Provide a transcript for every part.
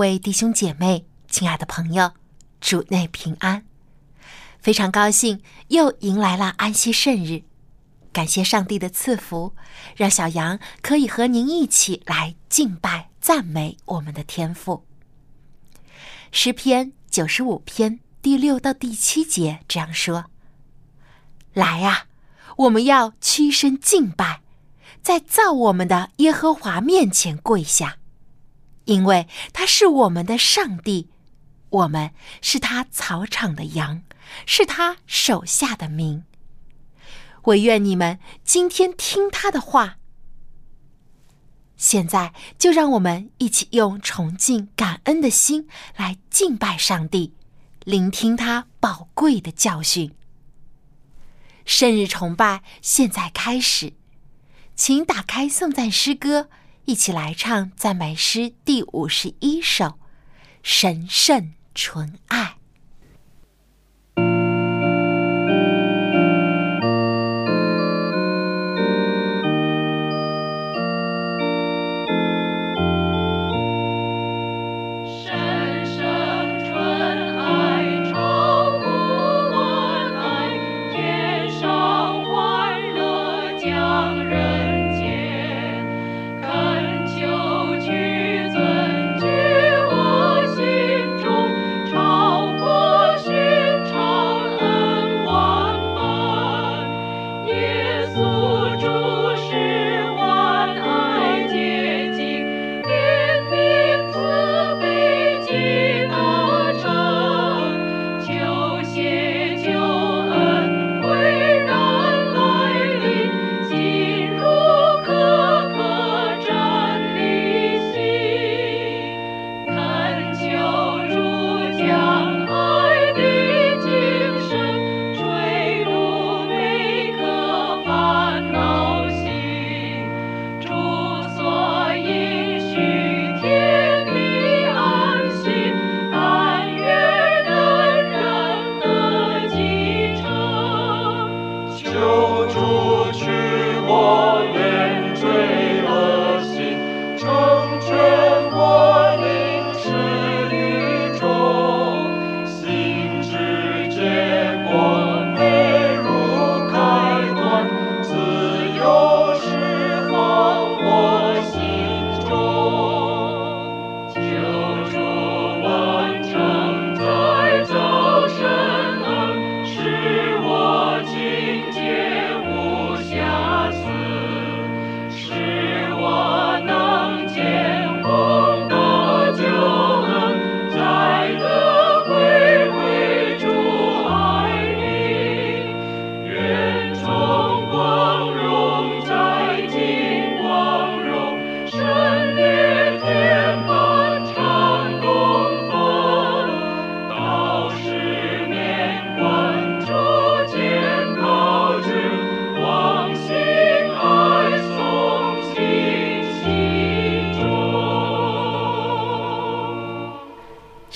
位弟兄姐妹。亲爱的朋友，主内平安，非常高兴又迎来了安息圣日，感谢上帝的赐福，让小羊可以和您一起来敬拜赞美我们的天赋。诗篇九十五篇第六到第七节这样说：“来呀，我们要屈身敬拜，在造我们的耶和华面前跪下，因为他是我们的上帝。”我们是他草场的羊，是他手下的民。我愿你们今天听他的话。现在就让我们一起用崇敬、感恩的心来敬拜上帝，聆听他宝贵的教训。生日崇拜现在开始，请打开颂赞诗歌，一起来唱赞美诗第五十一首：神圣。纯爱。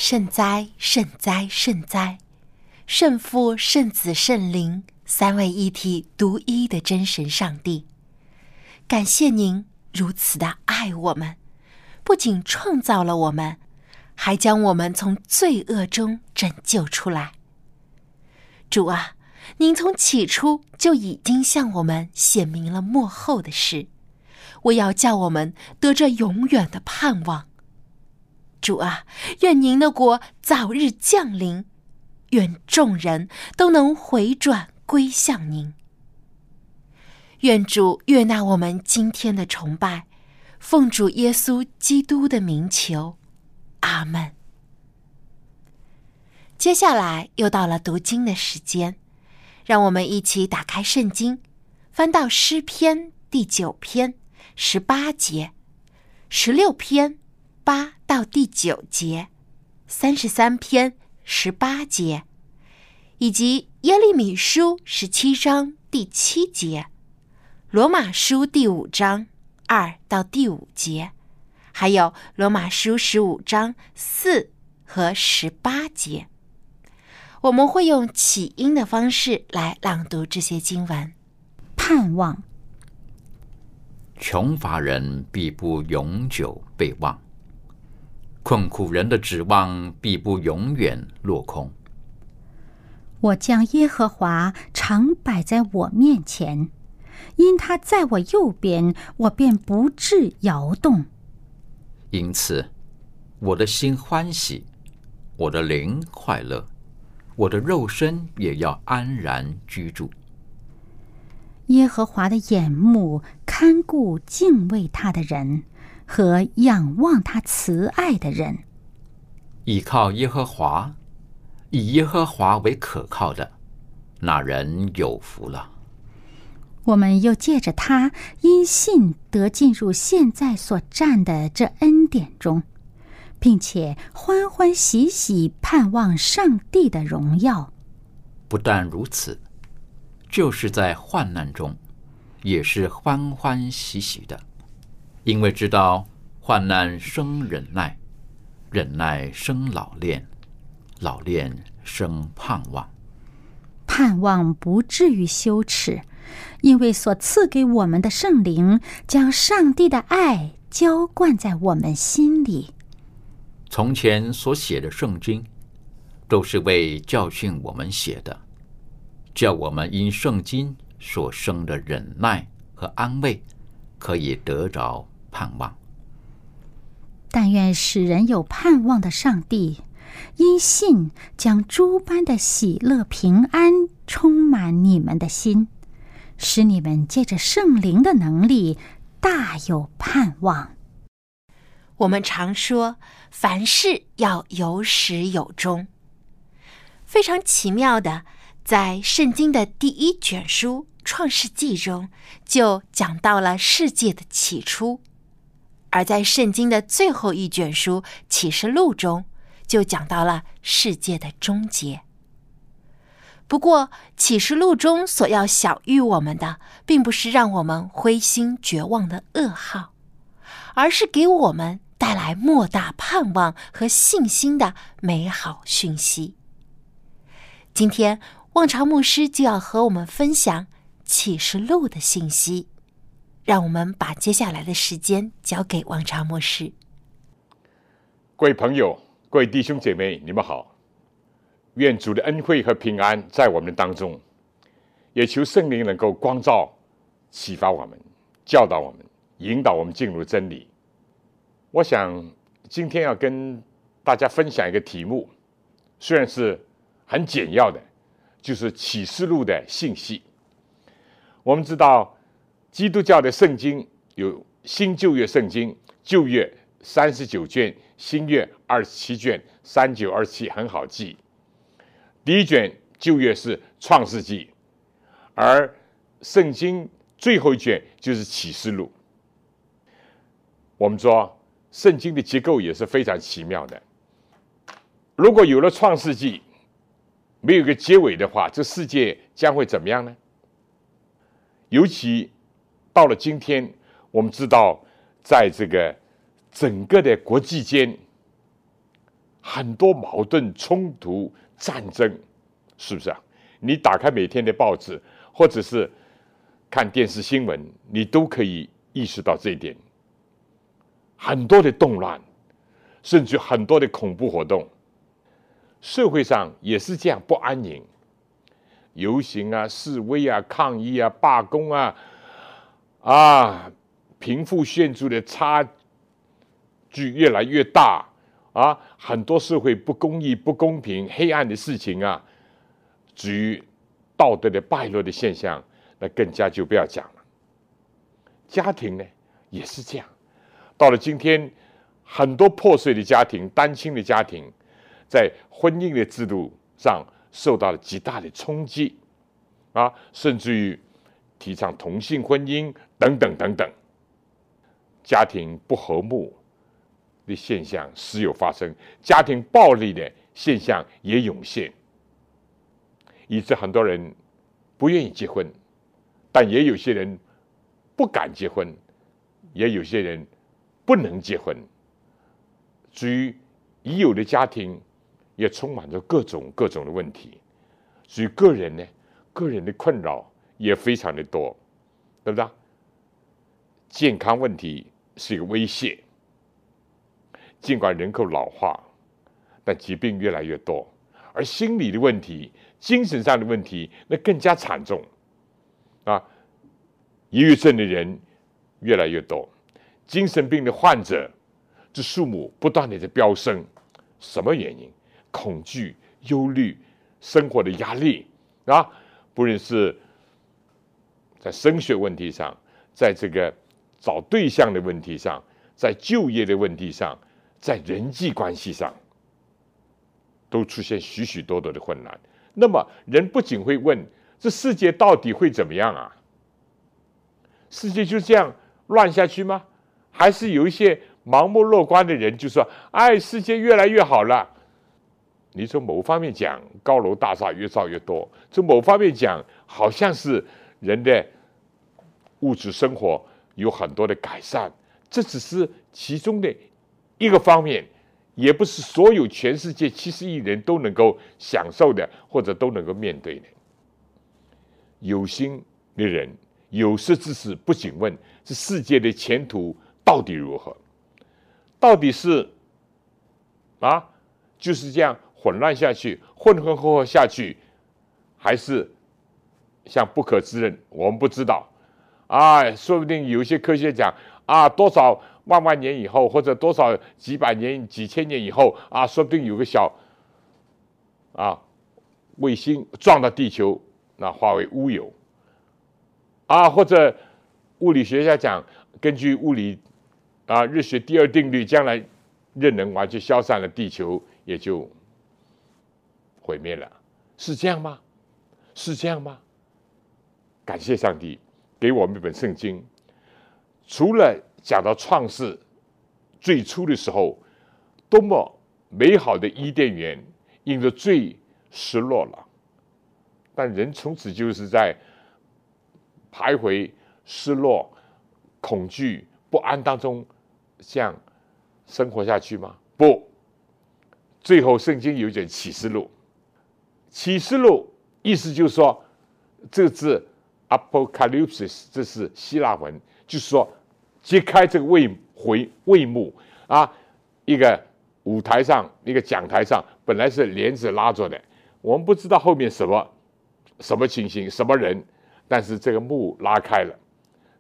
圣哉，圣哉，圣哉！圣父、圣子、圣灵三位一体、独一的真神上帝，感谢您如此的爱我们，不仅创造了我们，还将我们从罪恶中拯救出来。主啊，您从起初就已经向我们显明了幕后的事，为要叫我们得着永远的盼望。主啊，愿您的国早日降临，愿众人都能回转归向您。愿主悦纳我们今天的崇拜，奉主耶稣基督的名求，阿门。接下来又到了读经的时间，让我们一起打开圣经，翻到诗篇第九篇十八节，十六篇八到第九节，三十三篇十八节，以及耶利米书十七章第七节，罗马书第五章二到第五节，还有罗马书十五章四和十八节。我们会用起音的方式来朗读这些经文。盼望，穷乏人必不永久被忘，困苦人的指望必不永远落空。我将耶和华常摆在我面前，因他在我右边，我便不致摇动。因此，我的心欢喜，我的灵快乐。我的肉身也要安然居住。耶和华的眼目看顾敬畏他的人和仰望他慈爱的人。倚靠耶和华，以耶和华为可靠的，那人有福了。我们又借着他因信得进入现在所占的这恩典中。并且欢欢喜喜盼望上帝的荣耀。不但如此，就是在患难中，也是欢欢喜喜的，因为知道患难生忍耐，忍耐生老练，老练生盼望。盼望不至于羞耻，因为所赐给我们的圣灵将上帝的爱浇灌在我们心里。从前所写的圣经，都是为教训我们写的，叫我们因圣经所生的忍耐和安慰，可以得着盼望。但愿使人有盼望的上帝，因信将诸般的喜乐平安充满你们的心，使你们借着圣灵的能力大有盼望。我们常说，凡事要有始有终。非常奇妙的，在圣经的第一卷书《创世纪》中，就讲到了世界的起初；而在圣经的最后一卷书《启示录》中，就讲到了世界的终结。不过，《启示录》中所要晓谕我们的，并不是让我们灰心绝望的噩耗，而是给我们。带来莫大盼望和信心的美好讯息。今天，望潮牧师就要和我们分享启示录的信息。让我们把接下来的时间交给望潮牧师。各位朋友，各位弟兄姐妹，你们好！愿主的恩惠和平安在我们当中，也求圣灵能够光照、启发我们、教导我们、引导我们进入真理。我想今天要跟大家分享一个题目，虽然是很简要的，就是启示录的信息。我们知道，基督教的圣经有新旧约圣经，旧约三十九卷，新约二十七卷，三九二七很好记。第一卷旧约是创世纪，而圣经最后一卷就是启示录。我们说。圣经的结构也是非常奇妙的。如果有了创世纪，没有个结尾的话，这世界将会怎么样呢？尤其到了今天，我们知道，在这个整个的国际间，很多矛盾、冲突、战争，是不是啊？你打开每天的报纸，或者是看电视新闻，你都可以意识到这一点。很多的动乱，甚至很多的恐怖活动，社会上也是这样不安宁，游行啊、示威啊、抗议啊、罢工啊，啊，贫富悬殊的差距越来越大啊，很多社会不公义、不公平、黑暗的事情啊，至于道德的败落的现象，那更加就不要讲了。家庭呢，也是这样。到了今天，很多破碎的家庭、单亲的家庭，在婚姻的制度上受到了极大的冲击，啊，甚至于提倡同性婚姻等等等等。家庭不和睦的现象时有发生，家庭暴力的现象也涌现，以致很多人不愿意结婚，但也有些人不敢结婚，也有些人不能结婚。至于已有的家庭，也充满着各种各种的问题。至于个人呢，个人的困扰也非常的多，对不对？健康问题是一个威胁。尽管人口老化，但疾病越来越多，而心理的问题、精神上的问题那更加惨重。啊，抑郁症的人越来越多，精神病的患者这数目不断的在飙升。什么原因？恐惧、忧虑。生活的压力啊，不论是在升学问题上，在这个找对象的问题上，在就业的问题上，在人际关系上，都出现许许多多的困难。那么，人不仅会问：这世界到底会怎么样啊？世界就这样乱下去吗？还是有一些盲目乐观的人就说：哎，世界越来越好了。你从某方面讲，高楼大厦越造越多；从某方面讲，好像是人的物质生活有很多的改善。这只是其中的一个方面，也不是所有全世界七十亿人都能够享受的，或者都能够面对的。有心的人有识之士，不仅问这世界的前途到底如何，到底是啊，就是这样。混乱下去，混混合合下去，还是像不可知人？我们不知道啊，说不定有一些科学讲啊，多少万万年以后，或者多少几百年、几千年以后啊，说不定有个小啊卫星撞到地球，那化为乌有啊，或者物理学家讲，根据物理啊日学第二定律，将来热能完全消散了，地球也就。毁灭了，是这样吗？是这样吗？感谢上帝给我们一本圣经，除了讲到创世最初的时候，多么美好的伊甸园，因着罪失落了，但人从此就是在徘徊、失落、恐惧、不安当中，这样生活下去吗？不，最后圣经有一卷启示录。启示录意思就是说，这个字 apocalypse 这是希腊文，就是说揭开这个帷回帷幕啊，一个舞台上一个讲台上本来是帘子拉着的，我们不知道后面什么什么情形什么人，但是这个幕拉开了，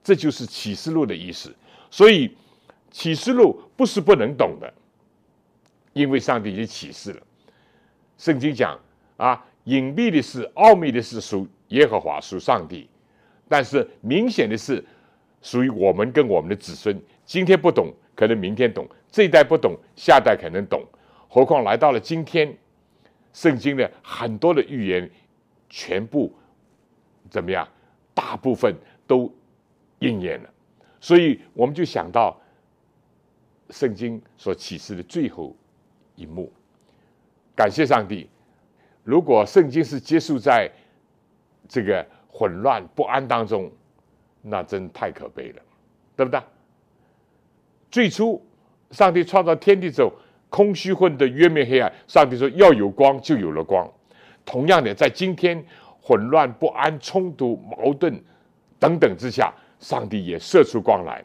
这就是启示录的意思。所以启示录不是不能懂的，因为上帝已经启示了，圣经讲。啊，隐蔽的是、奥秘的事属耶和华，属上帝；但是明显的是属于我们跟我们的子孙。今天不懂，可能明天懂；这一代不懂，下代可能懂。何况来到了今天，圣经的很多的预言全部怎么样？大部分都应验了。所以我们就想到圣经所启示的最后一幕。感谢上帝。如果圣经是结束在这个混乱不安当中，那真太可悲了，对不对？最初上帝创造天地之后，空虚混沌渊面黑暗，上帝说要有光，就有了光。同样的，在今天混乱不安、冲突矛盾等等之下，上帝也射出光来，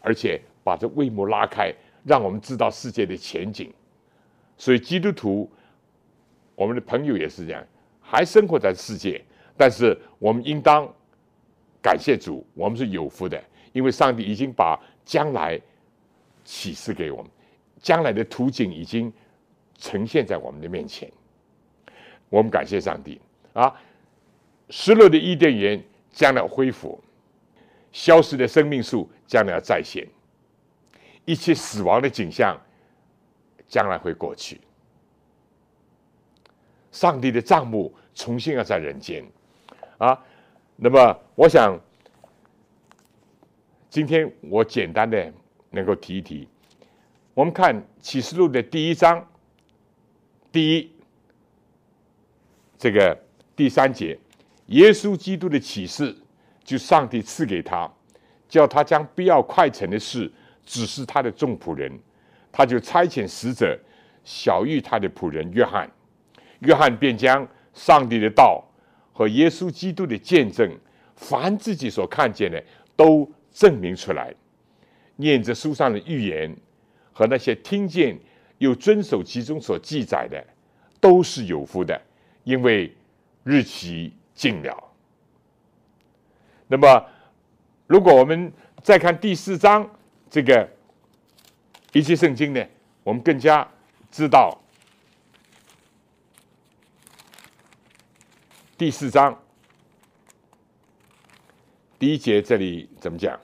而且把这帷幕拉开，让我们知道世界的前景。所以基督徒。我们的朋友也是这样，还生活在世界，但是我们应当感谢主，我们是有福的，因为上帝已经把将来启示给我们，将来的图景已经呈现在我们的面前。我们感谢上帝啊！失落的伊甸园将来恢复，消失的生命树将要再现，一切死亡的景象将来会过去。上帝的账目重新要在人间，啊，那么我想，今天我简单的能够提一提。我们看启示录的第一章，第一这个第三节，耶稣基督的启示，就上帝赐给他，叫他将必要快成的事指示他的众仆人，他就差遣使者小谕他的仆人约翰，约翰便将上帝的道和耶稣基督的见证，凡自己所看见的，都证明出来，念着书上的预言。和那些听见又遵守其中所记载的，都是有福的，因为日期近了。那么，如果我们再看第四章这个一切圣经呢，我们更加知道第四章第一节这里怎么讲？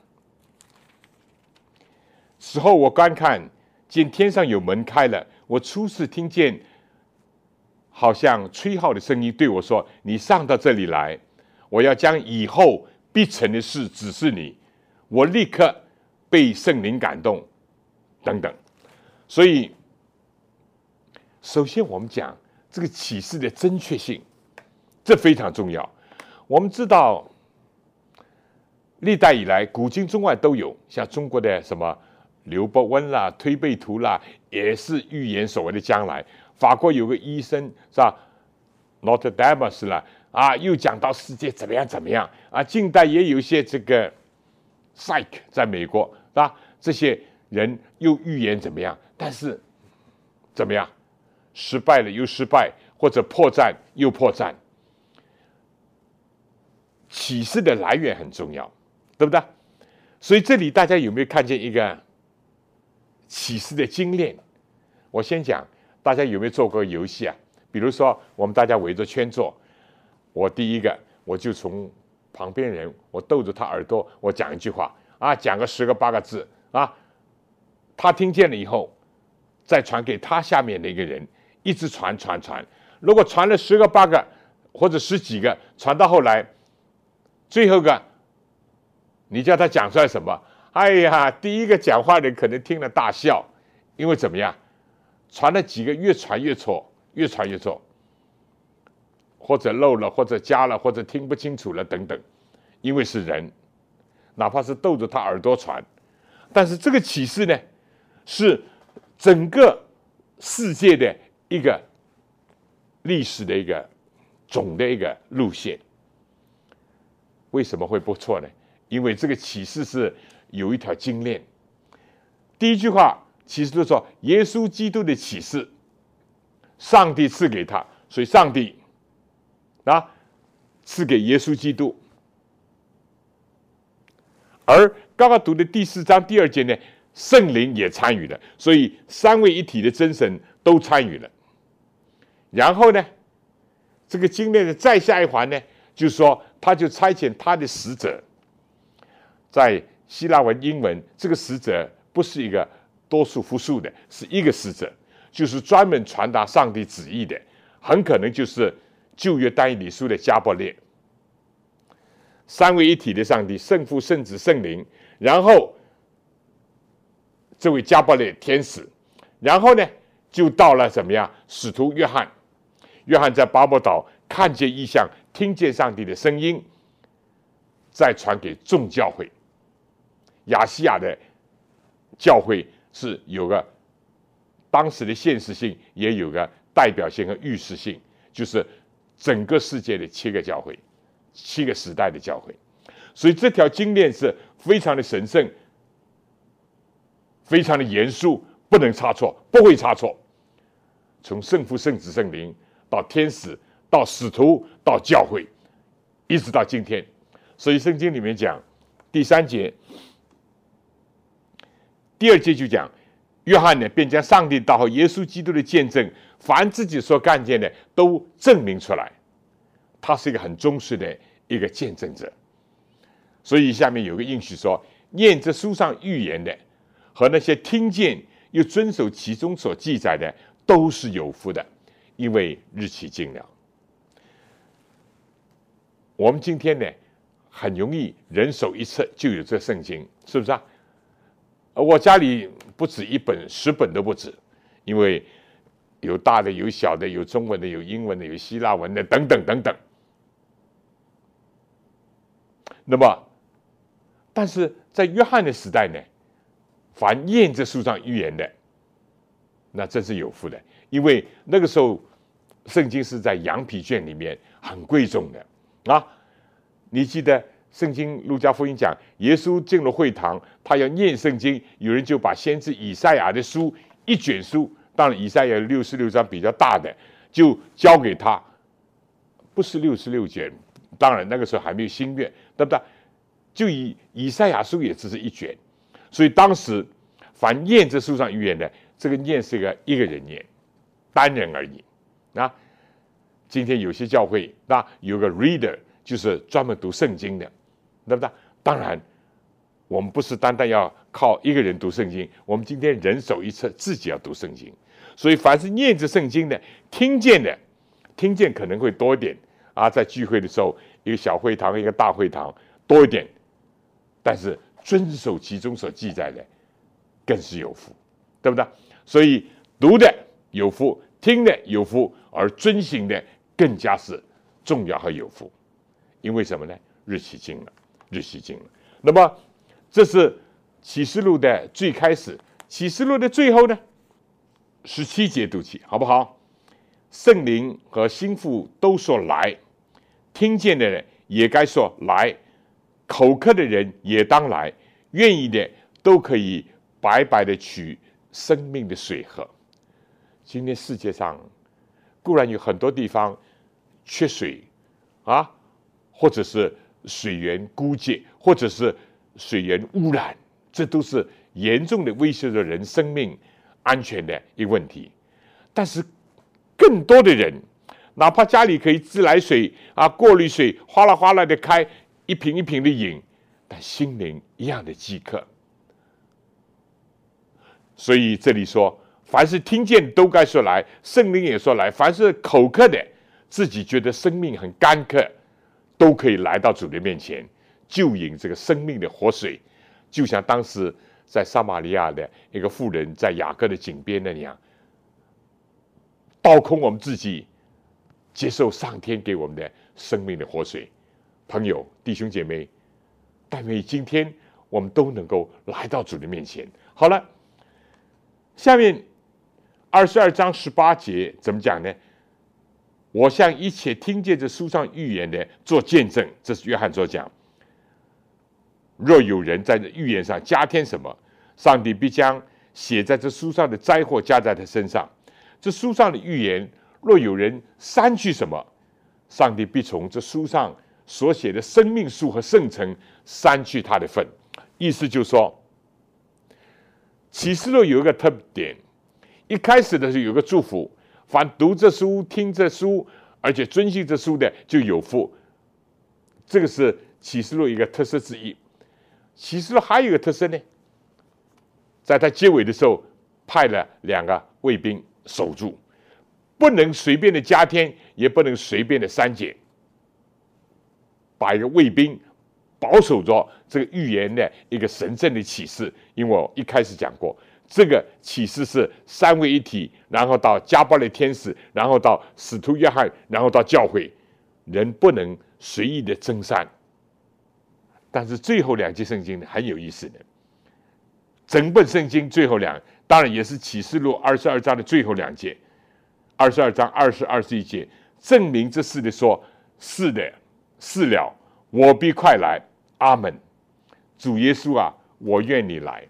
时候我观看。见天上有门开了，我初次听见，好像吹号的声音对我说：“你上到这里来，我要将以后必成的事指示你。”我立刻被圣灵感动，等等。所以，首先我们讲这个启示的正确性，这非常重要。我们知道，历代以来，古今中外都有像中国的什么。刘伯温啦，推背图啦，也是预言所谓的将来。法国有个医生是吧，Notre Dame 啦，啊，又讲到世界怎么样怎么样啊。近代也有一些这个 Psych 在美国是吧？这些人又预言怎么样？但是怎么样？失败了又失败，或者破绽又破绽。启示的来源很重要，对不对？所以这里大家有没有看见一个？启示的精炼，我先讲，大家有没有做过游戏啊？比如说，我们大家围着圈坐，我第一个，我就从旁边人，我逗着他耳朵，我讲一句话啊，讲个十个八个字啊，他听见了以后，再传给他下面的一个人，一直传传传。如果传了十个八个或者十几个，传到后来，最后个，你叫他讲出来什么？哎呀，第一个讲话的可能听了大笑，因为怎么样，传了几个越传越错，越传越错，或者漏了，或者加了，或者听不清楚了等等，因为是人，哪怕是逗着他耳朵传，但是这个启示呢，是整个世界的一个历史的一个总的一个路线，为什么会不错呢？因为这个启示是。有一条精链。第一句话其实就说耶稣基督的启示，上帝赐给他，所以上帝啊赐给耶稣基督。而刚刚读的第四章第二节呢，圣灵也参与了，所以三位一体的真神都参与了。然后呢，这个经链的再下一环呢，就是说他就差遣他的使者在。希腊文、英文，这个使者不是一个多数复数的，是一个使者，就是专门传达上帝旨意的，很可能就是旧约单一理书的加伯列，三位一体的上帝，圣父、圣子、圣灵，然后这位加伯列天使，然后呢，就到了怎么样？使徒约翰，约翰在巴伯岛看见异象，听见上帝的声音，再传给众教会。亚细亚的教会是有个当时的现实性，也有个代表性和预示性，就是整个世界的七个教会，七个时代的教会。所以这条经链是非常的神圣，非常的严肃，不能差错，不会差错。从圣父、圣子、圣灵到天使，到使徒，到教会，一直到今天。所以圣经里面讲第三节。第二节就讲，约翰呢便将上帝道和耶稣基督的见证，凡自己所看见的都证明出来。他是一个很忠实的一个见证者。所以下面有个应许说：念这书上预言的，和那些听见又遵守其中所记载的，都是有福的，因为日期近了。我们今天呢，很容易人手一册就有这圣经，是不是啊？我家里不止一本，十本都不止，因为有大的，有小的，有中文的，有英文的，有希腊文的，等等等等。那么，但是在约翰的时代呢，凡验这书上预言的，那真是有福的，因为那个时候圣经是在羊皮卷里面很贵重的啊。你记得圣经路加福音讲，耶稣进了会堂，他要念圣经，有人就把先知以赛亚的书一卷书，当然以赛亚六十六章比较大的，就交给他，不是六十六卷，当然那个时候还没有新月，对不对？就以以赛亚书也只是一卷，所以当时凡念这书上预言的，这个念是一个一个人念，单人而已。那今天有些教会那有个 reader。就是专门读圣经的，对不对？当然，我们不是单单要靠一个人读圣经，我们今天人手一册，自己要读圣经。所以，凡是念着圣经的、听见的，听见可能会多一点啊。在聚会的时候，一个小会堂，一个大会堂多一点，但是遵守其中所记载的，更是有福，对不对？所以，读的有福，听的有福，而遵行的更加是重要和有福。因为什么呢？日期近了，日期近了。那么，这是启示录的最开始，启示录的最后呢？十七节读起，好不好？圣灵和心腹都说来，听见的人也该说来，口渴的人也当来，愿意的都可以白白的取生命的水喝。今天世界上固然有很多地方缺水啊。或者是水源枯竭，或者是水源污染，这都是严重的威胁着人生命安全的一个问题。但是，更多的人，哪怕家里可以自来水啊、过滤水哗啦哗啦的开，一瓶一瓶的饮，但心灵一样的饥渴。所以这里说，凡是听见都该说来，圣灵也说来，凡是口渴的，自己觉得生命很干渴。都可以来到主的面前，就饮这个生命的活水，就像当时在撒玛利亚的一个妇人在雅各的井边那样，倒空我们自己，接受上天给我们的生命的活水。朋友、弟兄姐妹，但愿今天我们都能够来到主的面前。好了，下面二十二章十八节怎么讲呢？我向一切听见这书上预言的做见证，这是约翰所讲。若有人在这预言上加添什么，上帝必将写在这书上的灾祸加在他身上。这书上的预言，若有人删去什么，上帝必从这书上所写的生命树和圣城删去他的份。意思就是说，启示录有一个特点，一开始的时候有个祝福。凡读这书、听这书，而且遵循这书的，就有福。这个是启示录一个特色之一。启示录还有一个特色呢，在他结尾的时候，派了两个卫兵守住，不能随便的加添，也不能随便的删减，把一个卫兵保守着这个预言的一个神圣的启示。因为我一开始讲过。这个启示是三位一体，然后到加巴列天使，然后到使徒约翰，然后到教会，人不能随意的增善。但是最后两节圣经很有意思的，整本圣经最后两，当然也是启示录二十二章的最后两节，二十二章二十二十一节，证明这事的说，是的，是了，我必快来，阿门。主耶稣啊，我愿你来。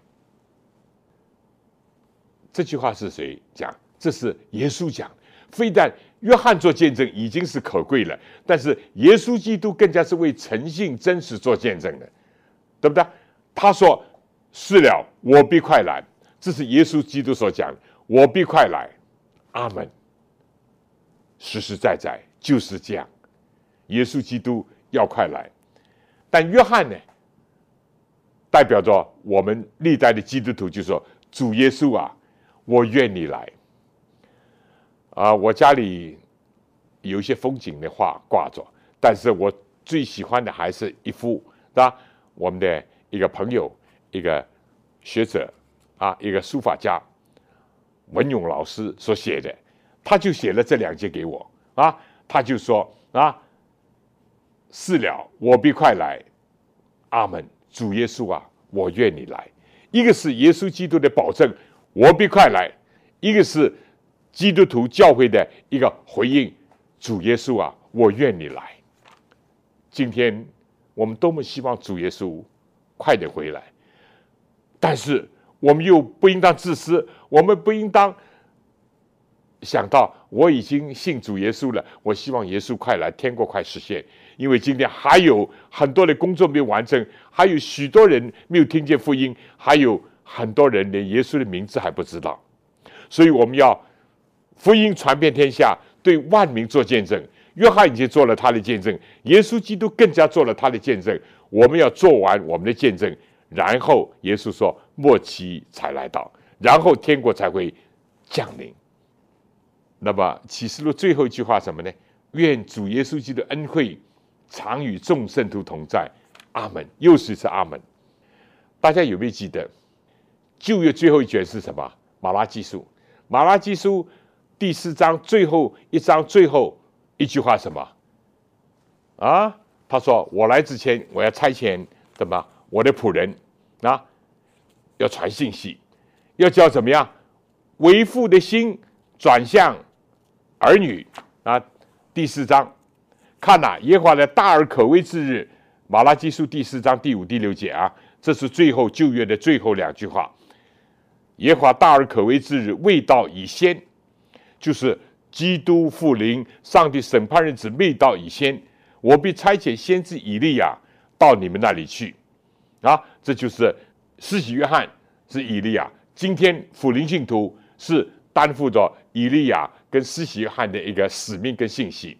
这句话是谁讲？这是耶稣讲。非但约翰做见证已经是可贵了，但是耶稣基督更加是为诚信真实做见证的，对不对？他说：“是了，我必快来。”这是耶稣基督所讲：“我必快来。”阿门。实实在在就是这样，耶稣基督要快来。但约翰呢，代表着我们历代的基督徒，就说：“主耶稣啊！”我愿你来啊！我家里有一些风景的画挂着，但是我最喜欢的还是一幅，对吧？我们的一个朋友，一个学者啊，一个书法家文勇老师所写的，他就写了这两节给我啊，他就说啊，事了，我必快来，阿门。主耶稣啊，我愿你来。一个是耶稣基督的保证，我必快来；一个是基督徒教会的一个回应，主耶稣啊，我愿你来。今天我们多么希望主耶稣快点回来，但是我们又不应当自私，我们不应当想到我已经信主耶稣了，我希望耶稣快来，天国快实现。因为今天还有很多的工作没有完成，还有许多人没有听见福音，还有很多人连耶稣的名字还不知道，所以我们要福音传遍天下，对万民做见证。约翰已经做了他的见证，耶稣基督更加做了他的见证。我们要做完我们的见证，然后耶稣说末期才来到，然后天国才会降临。那么启示录最后一句话什么呢？愿主耶稣基督的恩惠常与众圣徒同在。阿门。又是一次阿门。大家有没有记得旧约最后一卷是什么？马拉基书。马拉基书第四章最后一章最后。一句话什么？啊，他说：“我来之前，我要差遣什么？我的仆人啊，要传信息，要叫怎么样？为父的心转向儿女啊。”第四章，看呐，耶和华的大而可畏之日，马拉基书第四章第五、第六节啊，这是最后旧约的最后两句话。耶和华大而可畏之日未到已先，就是。基督复临，上帝审判日子未到已先，我必差遣先知以利亚到你们那里去。啊，这就是施洗约翰是以利亚。今天复临信徒是担负着以利亚跟施洗约翰的一个使命跟信息，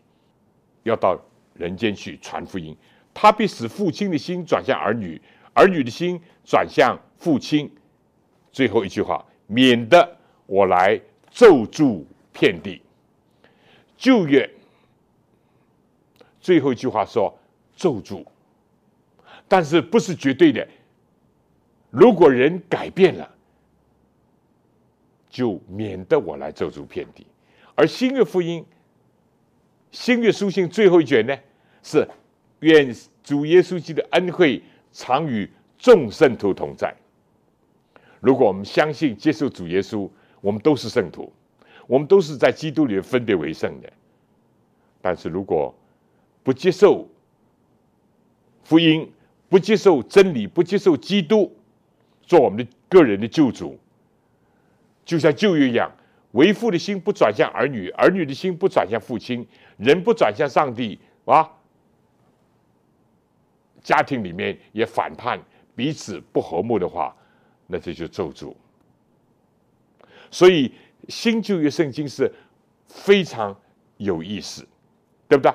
要到人间去传福音。他必使父亲的心转向儿女，儿女的心转向父亲。最后一句话，免得我来咒诅遍地。旧约最后一句话说咒诅，但是不是绝对的。如果人改变了，就免得我来咒诅遍地。而新约福音、新约书信最后一卷呢，是愿主耶稣基督的恩惠常与众圣徒同在。如果我们相信接受主耶稣，我们都是圣徒。我们都是在基督里分别为圣的，但是如果不接受福音，不接受真理，不接受基督做我们的个人的救主，就像旧约一样，为父的心不转向儿女，儿女的心不转向父亲，人不转向上帝啊，家庭里面也反叛，彼此不和睦的话，那这就咒诅。所以。新旧约圣经是非常有意思，对不对？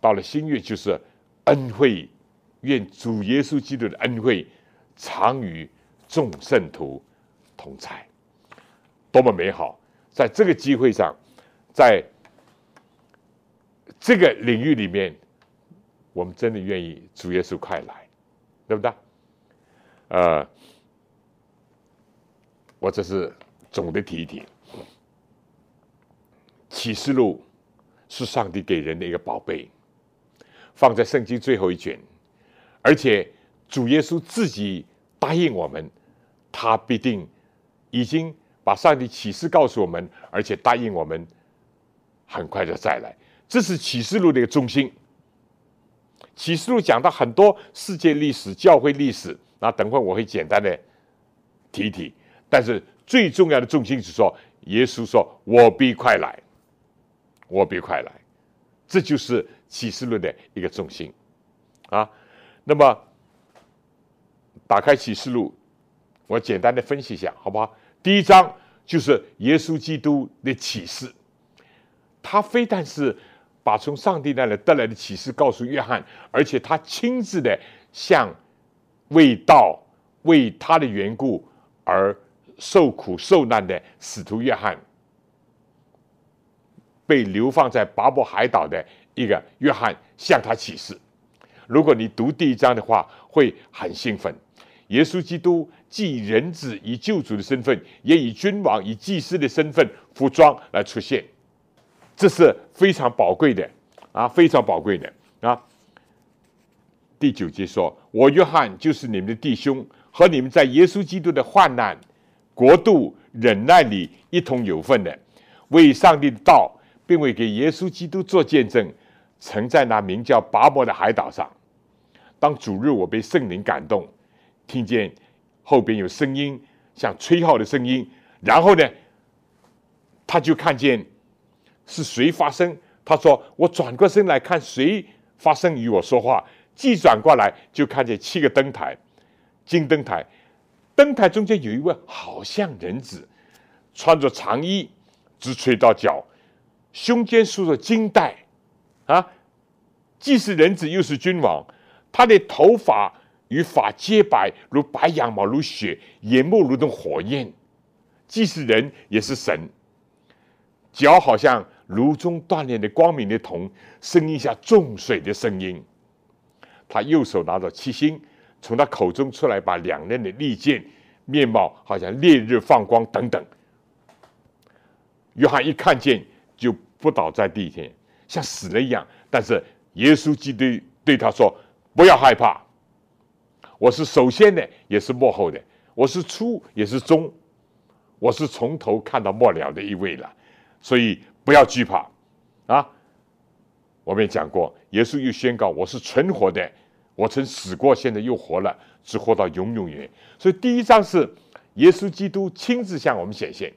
到了新月，就是恩惠，愿主耶稣基督的恩惠常与众圣徒同在，多么美好！在这个机会上，在这个领域里面，我们真的愿意主耶稣快来，对不对？呃。我只是总的提一提，启示录是上帝给人的一个宝贝，放在圣经最后一卷，而且主耶稣自己答应我们，他必定已经把上帝启示告诉我们，而且答应我们很快就再来。这是启示录的一个中心。启示录讲到很多世界历史、教会历史，那等会我会简单的提一提。但是最重要的重心是说，耶稣说：“我必快来，我必快来。”这就是启示录的一个重心啊。那么，打开启示录，我简单的分析一下，好不好？第一章就是耶稣基督的启示，他非但是把从上帝那里得来的启示告诉约翰，而且他亲自的向为道、为他的缘故而。受苦受难的使徒约翰，被流放在巴伯海岛的一个约翰向他启示。如果你读第一章的话，会很兴奋。耶稣基督既人子以救主的身份，也以君王以祭司的身份服装来出现，这是非常宝贵的啊，非常宝贵的啊。第九节说：“我约翰就是你们的弟兄，和你们在耶稣基督的患难、国度、忍耐里一同有份的，为上帝的道，并为给耶稣基督做见证，曾在那名叫拔摩的海岛上。当主日，我被圣灵感动。”听见后边有声音，像吹号的声音，然后呢，他就看见是谁发声。他说：“我转过身来看谁发声与我说话。”既转过来，就看见七个灯台，金灯台，灯台中间有一位好像人子，穿着长衣，直垂到脚，胸间束着金带，啊，既是人子，又是君王，他的头发。与发皆白，如白羊毛，如雪；眼目如同火焰，既是人，也是神。脚好像炉中锻炼的光明的铜，声音像重水的声音。他右手拿着七星，从他口中出来，把两刃的利剑，面貌好像烈日放光等等。约翰一看见，就不倒在地前，像死了一样。但是耶稣基督对他说：“不要害怕。”我是首先的，也是幕后的；我是初，也是终；我是从头看到末了的一位了。所以不要惧怕啊！我们也讲过，耶稣又宣告：“我是存活的，我曾死过，现在又活了，只活到永永远远。”所以第一章是耶稣基督亲自向我们显现，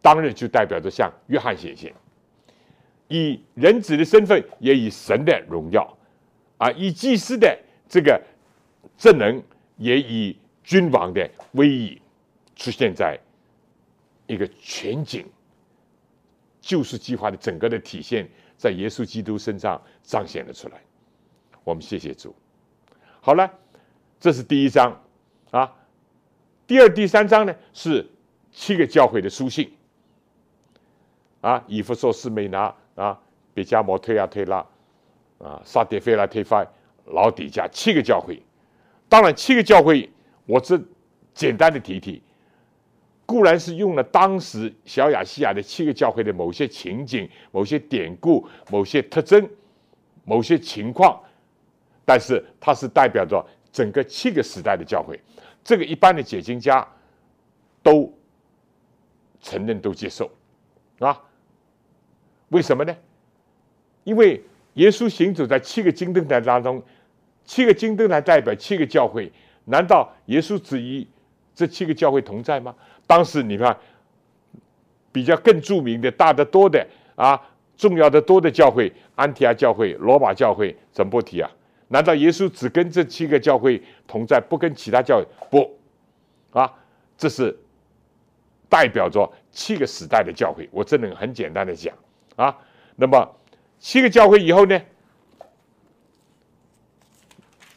当然就代表着向约翰显现，以人子的身份，也以神的荣耀。啊，以祭司的这个职能，也以君王的威仪，出现在一个全景救世计划的整个的体现，在耶稣基督身上彰显了出来。我们谢谢主。好了，这是第一章啊。第二、第三章呢是七个教会的书信啊，以弗所、斯美拿啊，比加摩、推亚、推拉。啊，萨迪菲拉提法、老底家七个教会，当然七个教会，我只简单的提提，固然是用了当时小亚细亚的七个教会的某些情景、某些典故、某些特征、某些情况，但是它是代表着整个七个时代的教会，这个一般的解经家都承认、都接受，啊？为什么呢？因为。耶稣行走在七个金灯台当中，七个金灯台代表七个教会。难道耶稣只与这七个教会同在吗？当时你看，比较更著名的、大得多的啊，重要的多的教会，安提阿教会、罗马教会，怎么不提啊？难道耶稣只跟这七个教会同在，不跟其他教会？不，啊，这是代表着七个时代的教会。我只能很简单的讲啊，那么。七个教会以后呢，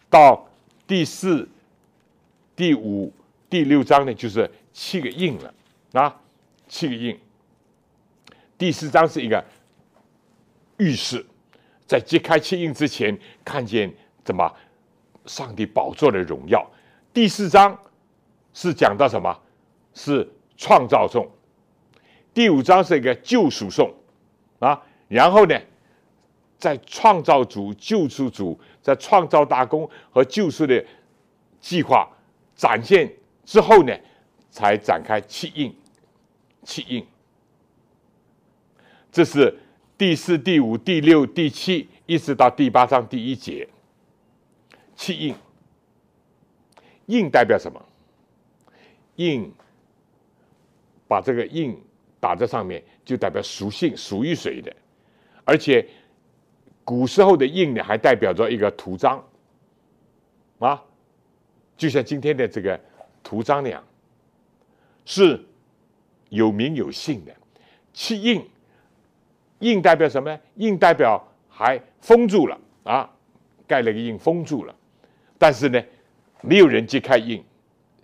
到第四、第五、第六章呢，就是七个印了啊，七个印。第四章是一个预示，在揭开七印之前，看见怎么上帝宝座的荣耀。第四章是讲到什么？是创造颂。第五章是一个救赎颂啊，然后呢？在创造主、救赎主在创造大功和救赎的计划展现之后呢，才展开气印。气印，这是第四、第五、第六、第七，一直到第八章第一节。气印，印代表什么？印把这个印打在上面，就代表属性，属于谁的，而且。古时候的印呢，还代表着一个图章，啊，就像今天的这个图章那样，是有名有姓的。七印，印代表什么？印代表还封住了啊，盖了个印封住了。但是呢，没有人揭开印，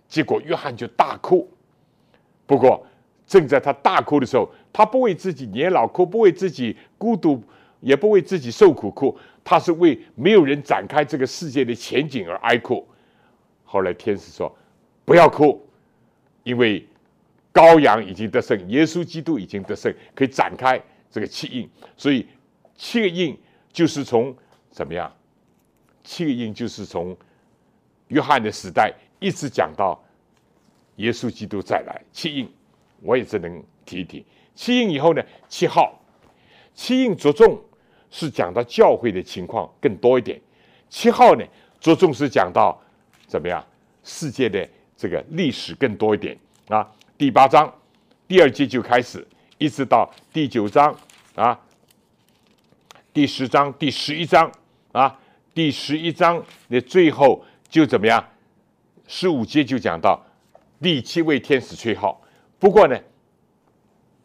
结果约翰就大哭。不过正在他大哭的时候，他不为自己年老哭，不为自己孤独。也不为自己受苦哭，他是为没有人展开这个世界的前景而哀哭。后来天使说：“不要哭，因为羔羊已经得胜，耶稣基督已经得胜，可以展开这个七印。所以七个印就是从怎么样？七个印就是从约翰的时代一直讲到耶稣基督再来。七印我也只能提一提。七印以后呢，七号。”七印着重是讲到教会的情况更多一点，七号呢着重是讲到怎么样世界的这个历史更多一点啊。第八章第二节就开始，一直到第九章啊，第十章、第十一章啊，第十一章的最后就怎么样？十五节就讲到第七位天使吹号。不过呢，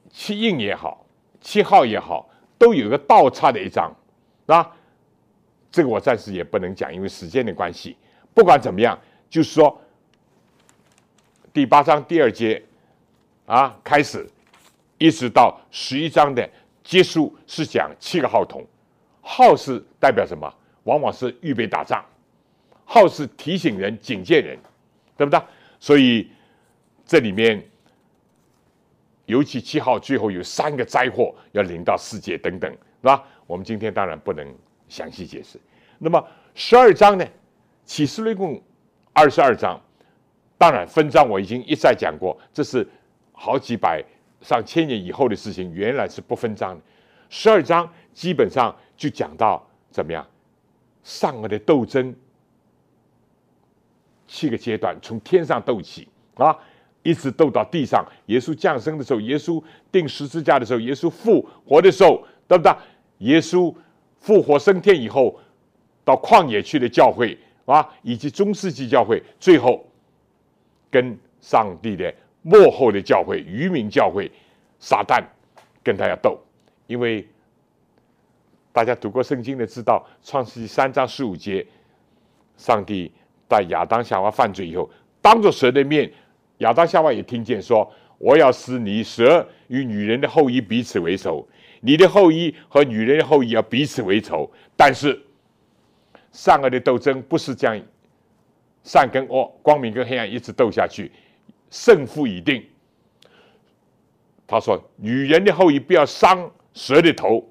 七印也好，七号也好。都有个倒插的一章，啊，这个我暂时也不能讲，因为时间的关系。不管怎么样，就是说，第八章第二节啊开始，一直到十一章的结束是讲七个号筒，号是代表什么？往往是预备打仗，号是提醒人、警戒人，对不对？所以这里面。尤其七号最后有三个灾祸要临到世界等等，是吧？我们今天当然不能详细解释。那么十二章呢？启示录共二十二章，当然分章我已经一再讲过，这是好几百上千年以后的事情，原来是不分章的。十二章基本上就讲到怎么样，善恶的斗争，七个阶段从天上斗起啊。一直斗到地上，耶稣降生的时候，耶稣钉十字架的时候，耶稣复活的时候，对不对？耶稣复活升天以后，到旷野去的教会啊，以及中世纪教会，最后跟上帝的幕后的教会、愚民教会、撒旦跟他要斗，因为大家读过圣经的知道，创世纪三章十五节，上帝在亚当夏娃犯罪以后，当着蛇的面。亚当夏娃也听见说：“我要使你蛇与女人的后裔彼此为仇，你的后裔和女人的后裔要彼此为仇。”但是善恶的斗争不是这样，善跟恶、光明跟黑暗一直斗下去，胜负已定。他说：“女人的后裔不要伤蛇的头，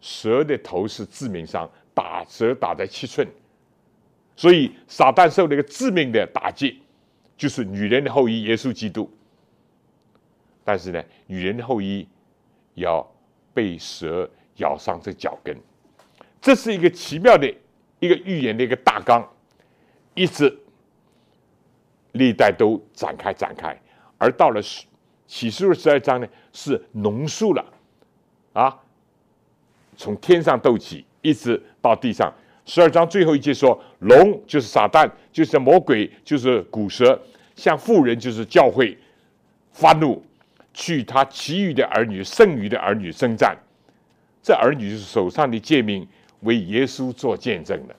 蛇的头是致命伤，打蛇打在七寸，所以撒旦受了一个致命的打击。”就是女人的后裔耶稣基督，但是呢，女人的后裔要被蛇咬伤这脚跟，这是一个奇妙的一个预言的一个大纲，一直历代都展开展开，而到了启示录十二章呢，是浓缩了啊，从天上斗起，一直到地上。十二章最后一节说，龙就是撒旦，就是魔鬼，就是古蛇。像妇人就是教会发怒，去他其余的儿女、剩余的儿女征战。这儿女就是手上的诫命，为耶稣做见证的。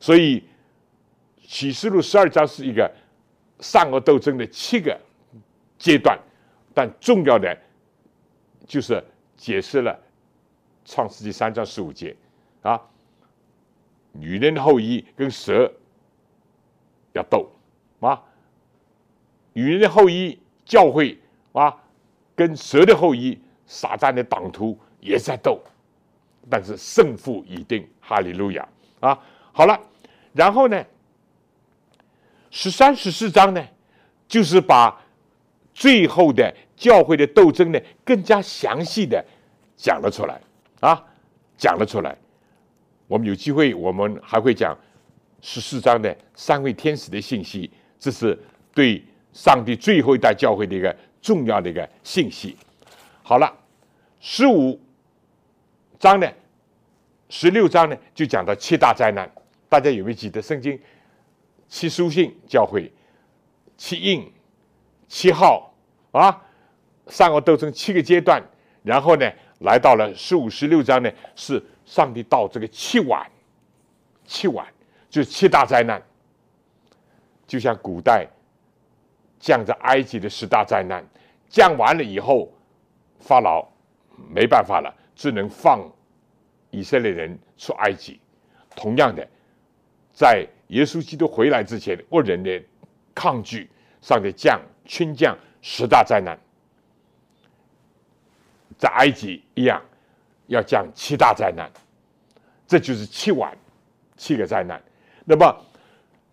所以启示录十二章是一个善恶斗争的七个阶段，但重要的就是解释了创世纪三章十五节啊，女人的后裔跟蛇要斗啊。女人的后裔教会啊，跟蛇的后裔撒旦的党徒也在斗，但是胜负已定，哈利路亚啊！好了，然后呢，十三十四章呢，就是把最后的教会的斗争呢，更加详细的讲了出来啊，讲了出来。我们有机会，我们还会讲十四章的三位天使的信息，这是对。上帝最后一代教会的一个重要的一个信息。好了，十五章呢，十六章呢，就讲到七大灾难。大家有没有记得圣经？七书信教会，七印，七号啊，善恶斗争七个阶段。然后呢，来到了十五、十六章呢，是上帝到这个七晚，七晚就是七大灾难，就像古代。降在埃及的十大灾难，降完了以后，法老没办法了，只能放以色列人出埃及。同样的，在耶稣基督回来之前，恶人的抗拒，上帝降群降十大灾难，在埃及一样要降七大灾难，这就是七晚七个灾难。那么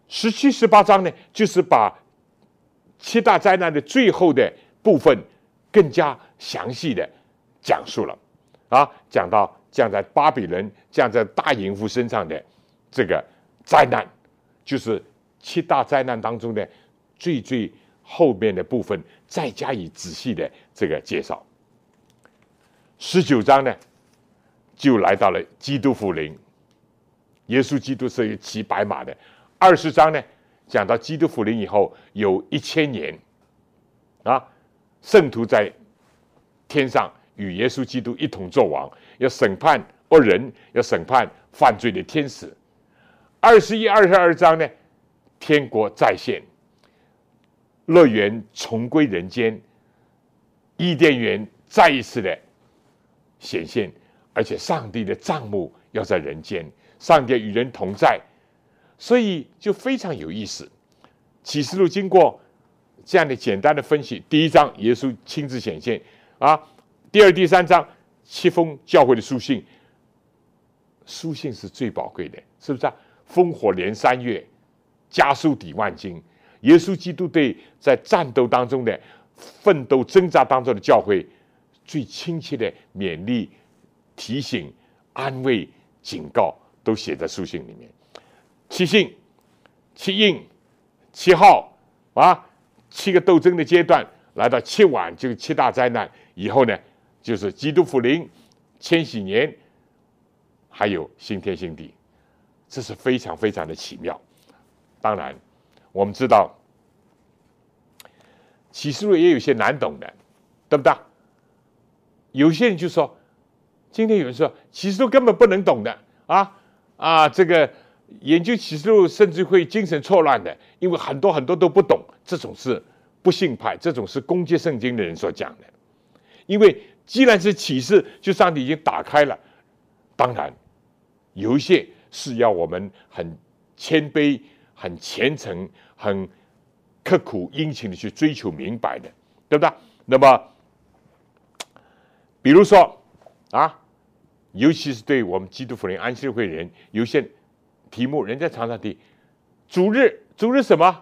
十七、十八章呢，就是把七大灾难的最后的部分更加详细的讲述了。啊，讲到降在巴比伦、降在大淫妇身上的这个灾难，就是七大灾难当中的最最后面的部分，再加以仔细的这个介绍。十九章呢，就来到了基督复临，耶稣基督是骑白马的。二十章呢，讲到基督复临以后有一千年，啊，圣徒在天上与耶稣基督一同作王，要审判恶人，要审判犯罪的天使。二十一、二十二章呢，天国再现，乐园重归人间，伊甸园再一次的显现，而且上帝的账目要在人间，上帝与人同在。所以就非常有意思。启示录经过这样的简单的分析，第一章耶稣亲自显现啊，第二、第三章七封教会的书信，书信是最宝贵的，是不是啊？烽火连三月，家书抵万金。耶稣基督对在战斗当中的奋斗挣扎当中的教会最亲切的勉励、提醒、安慰、警告，都写在书信里面。七信、七印、七号啊，七个斗争的阶段，来到七晚就是七大灾难以后呢，就是基督复临、千禧年，还有新天新地，这是非常非常的奇妙。当然，我们知道启示录也有些难懂的，对不对？有些人就说，今天有人说启示录根本不能懂的啊啊，这个。研究启示录甚至会精神错乱的，因为很多很多都不懂。这种是不信派，这种是攻击圣经的人所讲的。因为既然是启示，就上帝已经打开了。当然，有一些是要我们很谦卑、很虔诚、很刻苦殷勤的去追求明白的，对不对？那么，比如说啊，尤其是对我们基督福音安息会人，有些。题目，人家常常提主日，主日什么？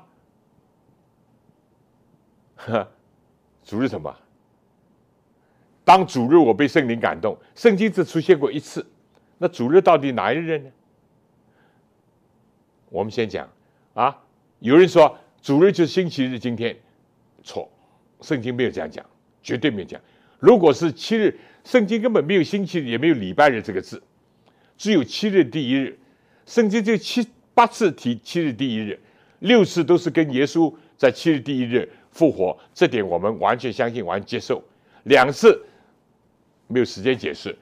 呵，主日什么？当主日，我被圣灵感动，圣经只出现过一次。那主日到底哪一日呢？我们先讲啊。有人说主日就是星期日，今天错，圣经没有这样讲，绝对没有讲。如果是七日，圣经根本没有星期日，也没有礼拜日这个字，只有七日第一日。圣经就七八次提七日第一日，六次都是跟耶稣在七日第一日复活，这点我们完全相信，完全接受。两次没有时间解释，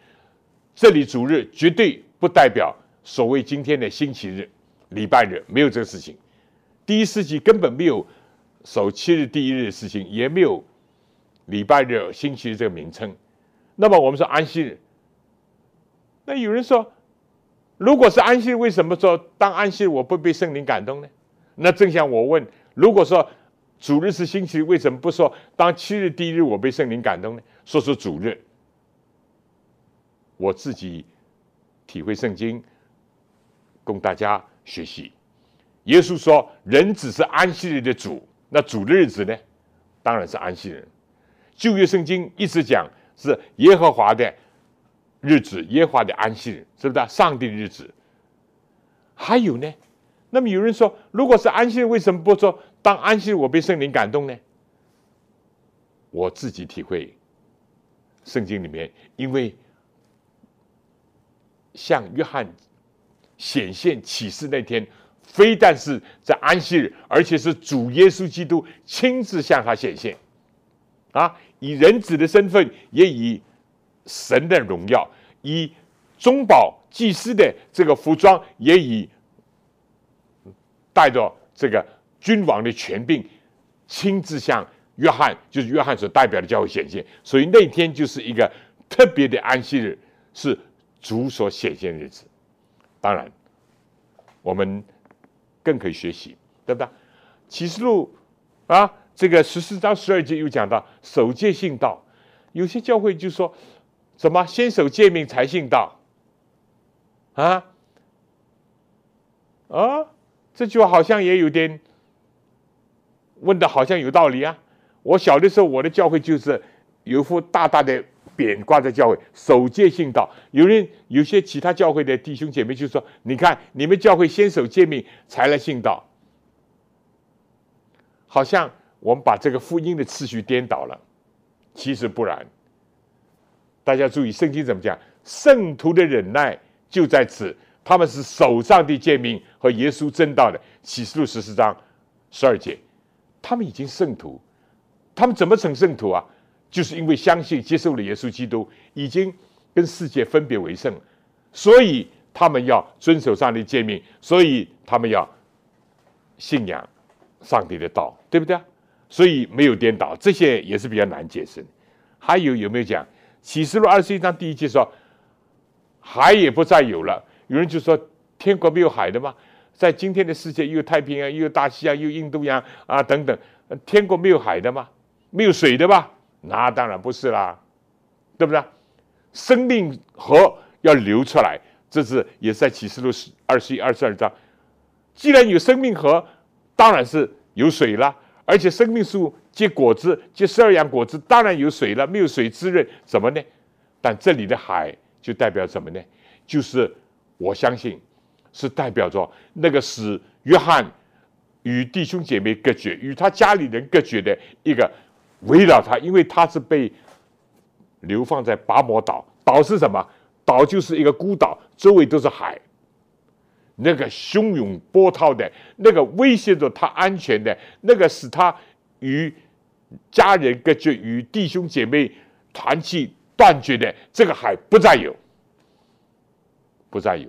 这里主日绝对不代表所谓今天的星期日、礼拜日，没有这个事情。第一世纪根本没有守七日第一日的事情，也没有礼拜日、星期日这个名称。那么我们说安息日，那有人说。如果是安息日，为什么说当安息日我不被圣灵感动呢？那正像我问，如果说主日是星期日，为什么不说当七日第一日我被圣灵感动呢？说说主日，我自己体会圣经，供大家学习。耶稣说，人只是安息日的主，那主的日子呢？当然是安息日。旧约圣经一直讲是耶和华的。日子，耶和华的安息日，是不是？上帝的日子。还有呢？那么有人说，如果是安息日，为什么不说当安息日我被圣灵感动呢？我自己体会，圣经里面，因为像约翰显现启示那天，非但是在安息日，而且是主耶稣基督亲自向他显现，啊，以人子的身份，也以。神的荣耀，以中保祭司的这个服装，也以带着这个君王的权柄，亲自向约翰，就是约翰所代表的教会显现。所以那天就是一个特别的安息日，是主所显现的日子。当然，我们更可以学习，对不对？启示录啊，这个十四章十二节又讲到守戒信道，有些教会就说什么先守诫命才信道啊啊，这句话好像也有点问的好像有道理啊。我小的时候，我的教会就是有一副大大的。匾挂在教会，守戒信道。有人有些其他教会的弟兄姐妹就说：“你看，你们教会先守诫命，才来信道。”好像我们把这个福音的次序颠倒了。其实不然。大家注意，圣经怎么讲？圣徒的忍耐就在此，他们是守上帝诫命和耶稣真道的。启示录十四章十二节，他们已经圣徒，他们怎么成圣徒啊？就是因为相信接受了耶稣基督，已经跟世界分别为圣，所以他们要遵守上帝诫命，所以他们要信仰上帝的道，对不对？所以没有颠倒，这些也是比较难解释。还有有没有讲启示录二十一章第一节说海也不再有了？有人就说天国没有海的吗？在今天的世界，又太平洋，又大西洋，又印度洋啊等等，天国没有海的吗？没有水的吧？那当然不是啦，对不对？生命河要流出来，这是也是在启示录二十一、二十二章。既然有生命河，当然是有水了，而且生命树结果子、结十二样果子，当然有水了。没有水滋润，怎么呢？但这里的海就代表什么呢？就是我相信是代表着那个使约翰与弟兄姐妹隔绝、与他家里人隔绝的一个。围绕他，因为他是被流放在拔摩岛。岛是什么？岛就是一个孤岛，周围都是海。那个汹涌波涛的，那个威胁着他安全的，那个使他与家人隔绝、与弟兄姐妹团契断绝的这个海不再有，不再有。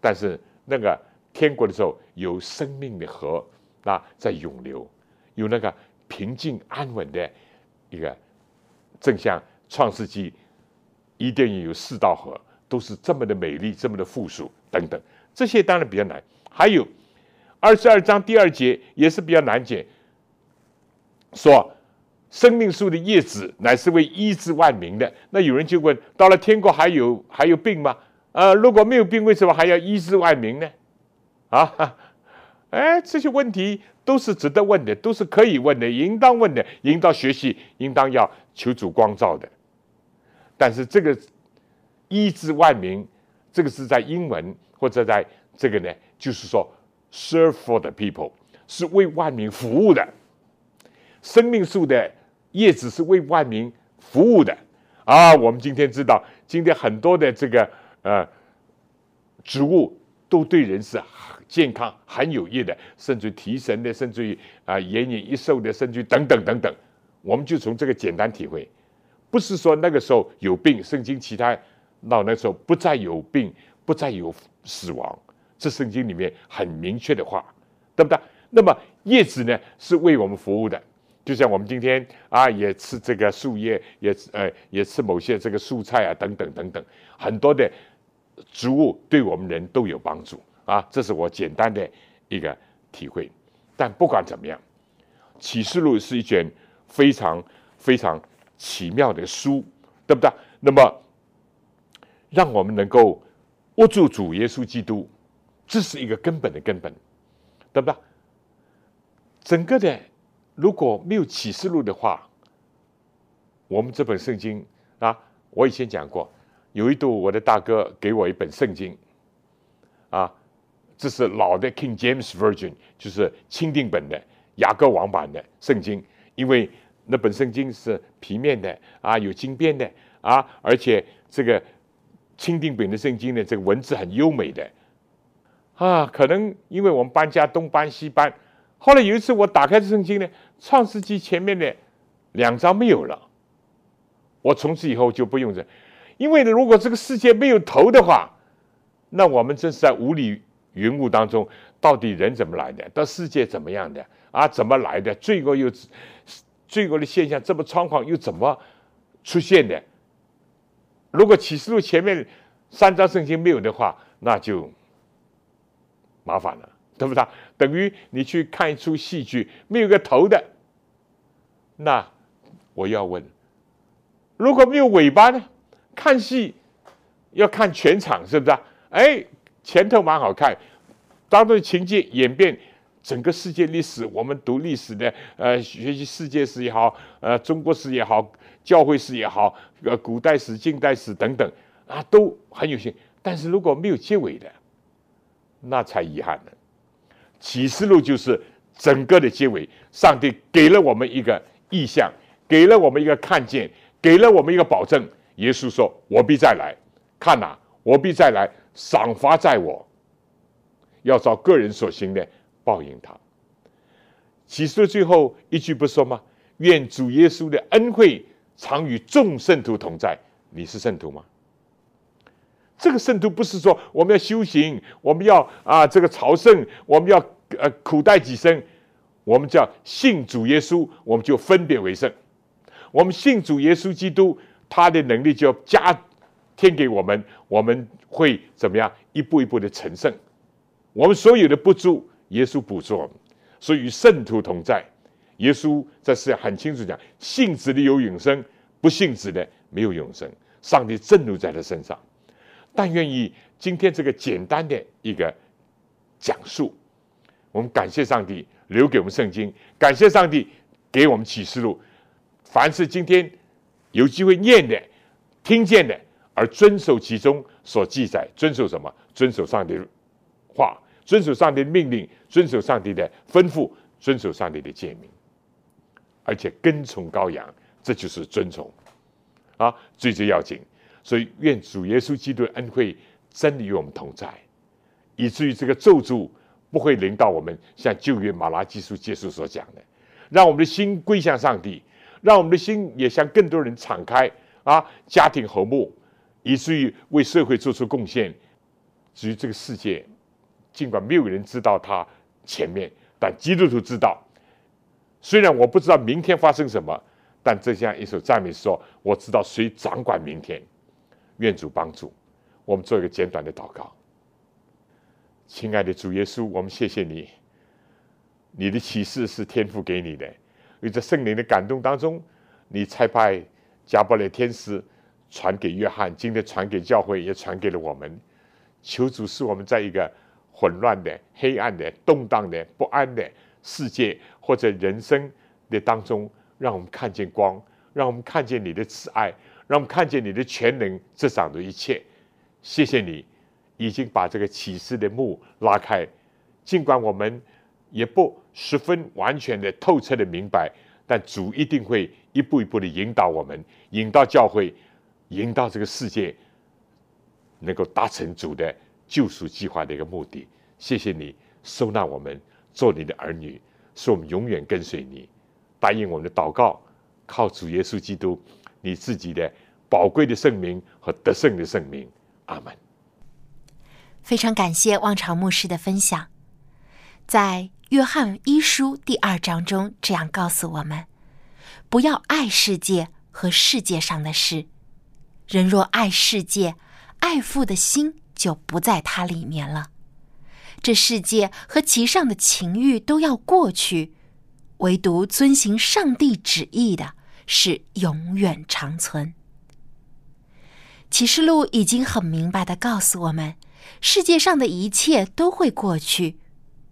但是那个天国的时候，有生命的河啊在涌流，有那个。平静安稳的一个，正像创世纪，伊甸园有四道河，都是这么的美丽，这么的富庶等等，这些当然比较难。还有二十二章第二节也是比较难解，说生命树的叶子乃是为医治万民的。那有人就问：到了天国还有还有病吗？呃，如果没有病，为什么还要医治万民呢？啊？哎，这些问题都是值得问的，都是可以问的，应当问的，应当学习，应当要求主光照的。但是这个医治万民，这个是在英文或者在这个呢，就是说 serve for the people，是为万民服务的。生命树的叶子是为万民服务的啊！我们今天知道，今天很多的这个呃植物都对人是。健康很有益的，甚至提神的，甚至于啊延年益寿的，甚至等等等等，我们就从这个简单体会，不是说那个时候有病，圣经其他到那时候不再有病，不再有死亡，这圣经里面很明确的话，对不对？那么叶子呢是为我们服务的，就像我们今天啊也吃这个树叶，也呃也吃某些这个蔬菜啊等等等等，很多的植物对我们人都有帮助。啊，这是我简单的一个体会，但不管怎么样，《启示录》是一卷非常非常奇妙的书，对不对？那么，让我们能够握住主耶稣基督，这是一个根本的根本，对不对？整个的如果没有《启示录》的话，我们这本圣经啊，我以前讲过，有一度我的大哥给我一本圣经，啊。这是老的 King James Version，就是钦定本的雅各王版的圣经，因为那本圣经是皮面的啊，有经编的啊，而且这个钦定本的圣经呢，这个文字很优美的啊。可能因为我们搬家东搬西搬，后来有一次我打开这圣经呢，创世纪前面的两章没有了，我从此以后就不用这，因为如果这个世界没有头的话，那我们真是在无理。云雾当中，到底人怎么来的？到世界怎么样的？啊，怎么来的？罪恶又罪恶的现象这么猖狂，又怎么出现的？如果启示录前面三章圣经没有的话，那就麻烦了，对不对？等于你去看一出戏剧，没有个头的，那我要问，如果没有尾巴呢？看戏要看全场，是不是？哎，前头蛮好看，当中情节演变。整个世界历史，我们读历史的，呃，学习世界史也好，呃，中国史也好，教会史也好，呃，古代史、近代史等等，啊，都很有趣。但是如果没有结尾的，那才遗憾呢。启示录就是整个的结尾，上帝给了我们一个意象，给了我们一个看见，给了我们一个保证。耶稣说：“我必再来，看呐，我必再来，赏罚在我，要照个人所行的。”报应他。启示的最后一句不说吗？愿主耶稣的恩惠常与众圣徒同在。你是圣徒吗？这个圣徒不是说我们要修行，我们要啊这个朝圣，我们要呃苦待己身。我们叫信主耶稣，我们就分别为圣。我们信主耶稣基督，他的能力就要加天给我们，我们会怎么样？一步一步的成圣。我们所有的不足。耶稣补足我们，所以与圣徒同在。耶稣在世上很清楚讲：信子的有永生，不信子的没有永生。上帝震怒在他身上。但愿意今天这个简单的一个讲述，我们感谢上帝留给我们圣经，感谢上帝给我们启示录。凡是今天有机会念的、听见的，而遵守其中所记载，遵守什么？遵守上帝的话。遵守上帝的命令，遵守上帝的吩咐，遵守上帝的诫命，而且跟从羔羊，这就是遵从啊，最最要紧。所以，愿主耶稣基督的恩惠真与我们同在，以至于这个咒诅不会临到我们。像旧约马拉基书结束所讲的，让我们的心归向上帝，让我们的心也向更多人敞开啊，家庭和睦，以至于为社会做出贡献。至于这个世界。尽管没有人知道他前面，但基督徒知道。虽然我不知道明天发生什么，但这样一首赞美说：“我知道谁掌管明天。”愿主帮助我们做一个简短的祷告。亲爱的主耶稣，我们谢谢你，你的启示是天父给你的。在圣灵的感动当中，你差派加伯列天使传给约翰，今天传给教会，也传给了我们。求主是我们在一个。混乱的、黑暗的、动荡的、不安的世界，或者人生的当中，让我们看见光，让我们看见你的慈爱，让我们看见你的全能执掌的一切。谢谢你，已经把这个启示的幕拉开。尽管我们也不十分完全的透彻的明白，但主一定会一步一步的引导我们，引导教会，引导这个世界，能够达成主的。救赎计划的一个目的，谢谢你收纳我们做你的儿女，使我们永远跟随你。答应我们的祷告，靠主耶稣基督你自己的宝贵的圣名和得胜的圣名。阿门。非常感谢望潮牧师的分享，在约翰一书第二章中这样告诉我们：不要爱世界和世界上的事。人若爱世界，爱父的心。就不在它里面了。这世界和其上的情欲都要过去，唯独遵行上帝旨意的是永远长存。启示录已经很明白的告诉我们，世界上的一切都会过去，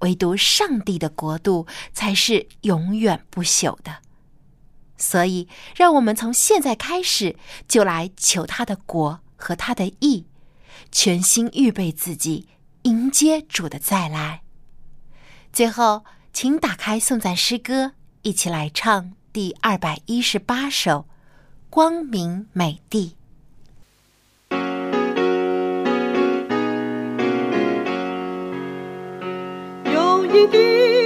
唯独上帝的国度才是永远不朽的。所以，让我们从现在开始就来求他的国和他的义。全心预备自己，迎接主的再来。最后，请打开颂赞诗歌，一起来唱第二百一十八首《光明美地》。有一地。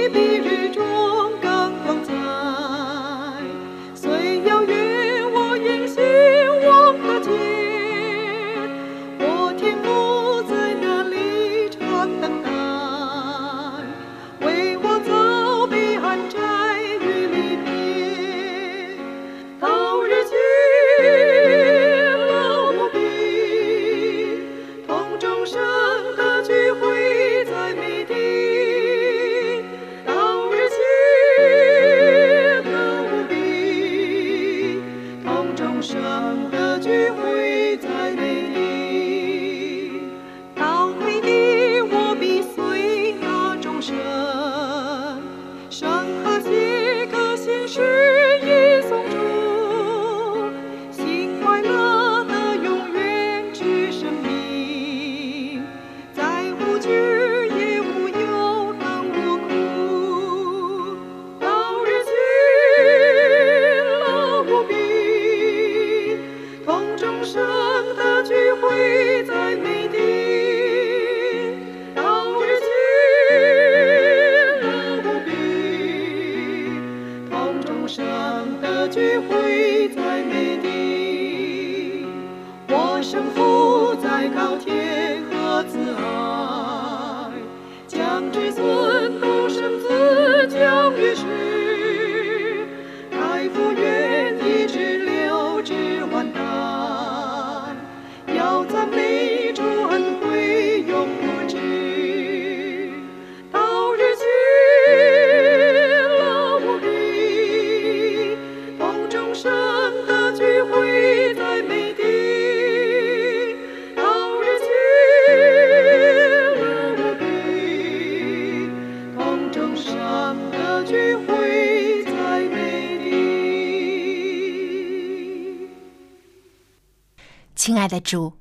爱的主，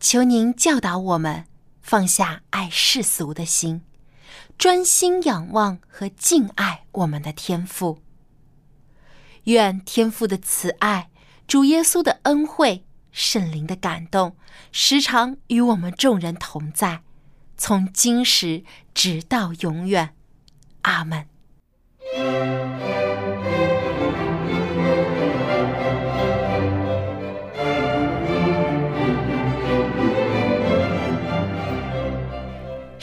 求您教导我们放下爱世俗的心，专心仰望和敬爱我们的天父。愿天父的慈爱、主耶稣的恩惠、圣灵的感动，时常与我们众人同在，从今时直到永远。阿门。